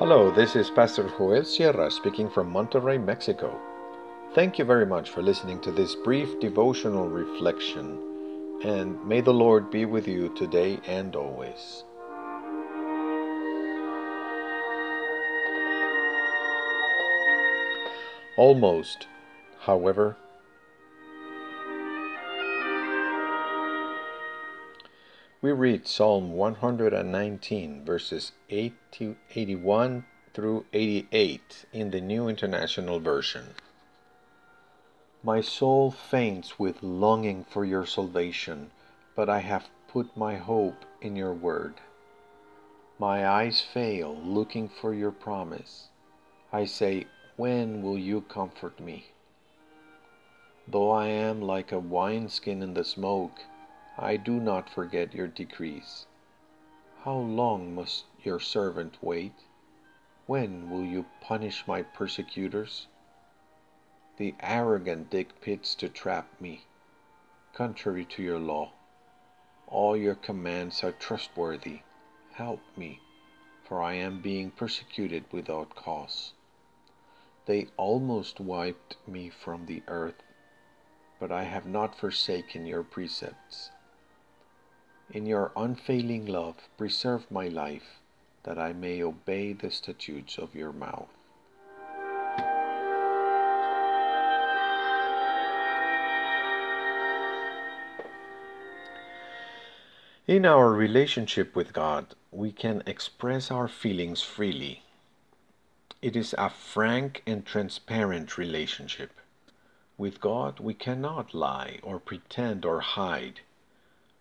Hello, this is Pastor Joel Sierra speaking from Monterrey, Mexico. Thank you very much for listening to this brief devotional reflection, and may the Lord be with you today and always. Almost, however, we read Psalm 119, verses 8 to 81 through 88 in the New International Version. My soul faints with longing for your salvation, but I have put my hope in your word. My eyes fail looking for your promise. I say, When will you comfort me? Though I am like a wineskin in the smoke, I do not forget your decrees. How long must your servant wait? When will you punish my persecutors? The arrogant dig pits to trap me, contrary to your law. All your commands are trustworthy. Help me, for I am being persecuted without cause. They almost wiped me from the earth, but I have not forsaken your precepts. In your unfailing love, preserve my life, that I may obey the statutes of your mouth. In our relationship with God, we can express our feelings freely. It is a frank and transparent relationship. With God, we cannot lie or pretend or hide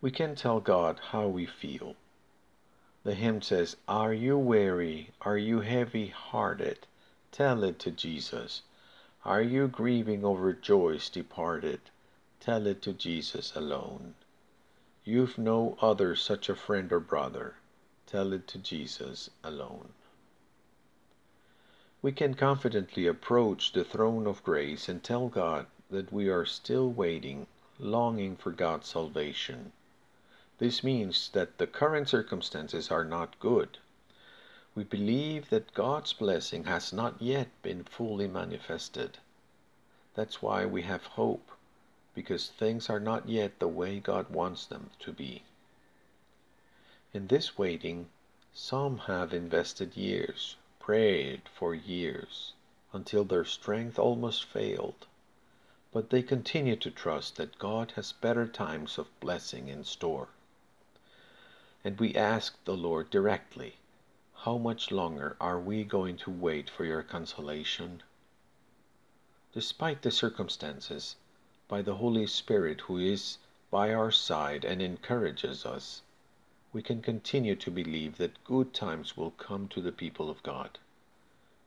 we can tell God how we feel. The hymn says, Are you weary? Are you heavy hearted? Tell it to Jesus. Are you grieving over joys departed? Tell it to Jesus alone. You've no other such a friend or brother. Tell it to Jesus alone. We can confidently approach the throne of grace and tell God that we are still waiting, longing for God's salvation. This means that the current circumstances are not good. We believe that God's blessing has not yet been fully manifested. That's why we have hope, because things are not yet the way God wants them to be. In this waiting, some have invested years, prayed for years, until their strength almost failed. But they continue to trust that God has better times of blessing in store and we ask the Lord directly, How much longer are we going to wait for your consolation? Despite the circumstances, by the Holy Spirit who is by our side and encourages us, we can continue to believe that good times will come to the people of God.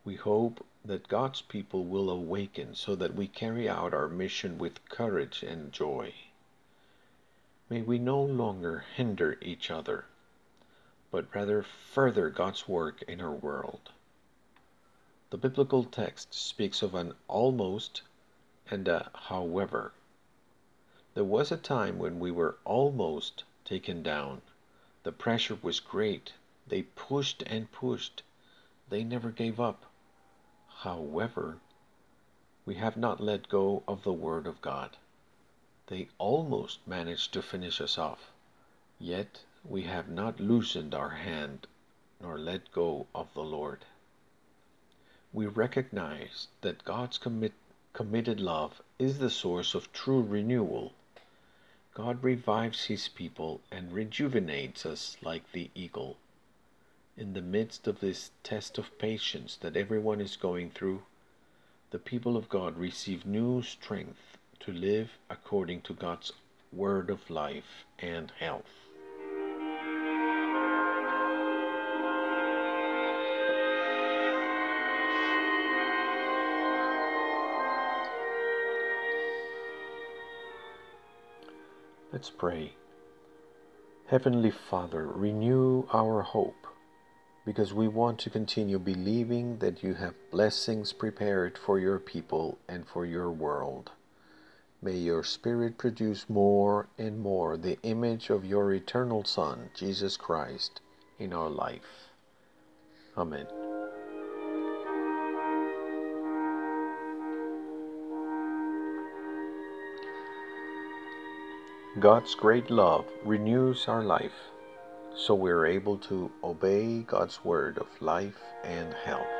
We hope that God's people will awaken so that we carry out our mission with courage and joy. May we no longer hinder each other, but rather further God's work in our world. The biblical text speaks of an almost and a however. There was a time when we were almost taken down. The pressure was great. They pushed and pushed. They never gave up. However, we have not let go of the Word of God. They almost managed to finish us off, yet we have not loosened our hand nor let go of the Lord. We recognize that God's commit, committed love is the source of true renewal. God revives His people and rejuvenates us like the eagle. In the midst of this test of patience that everyone is going through, the people of God receive new strength to live according to God's word of life and health. Let's pray. Heavenly Father, renew our hope because we want to continue believing that you have blessings prepared for your people and for your world. May your Spirit produce more and more the image of your eternal Son, Jesus Christ, in our life. Amen. God's great love renews our life, so we're able to obey God's word of life and health.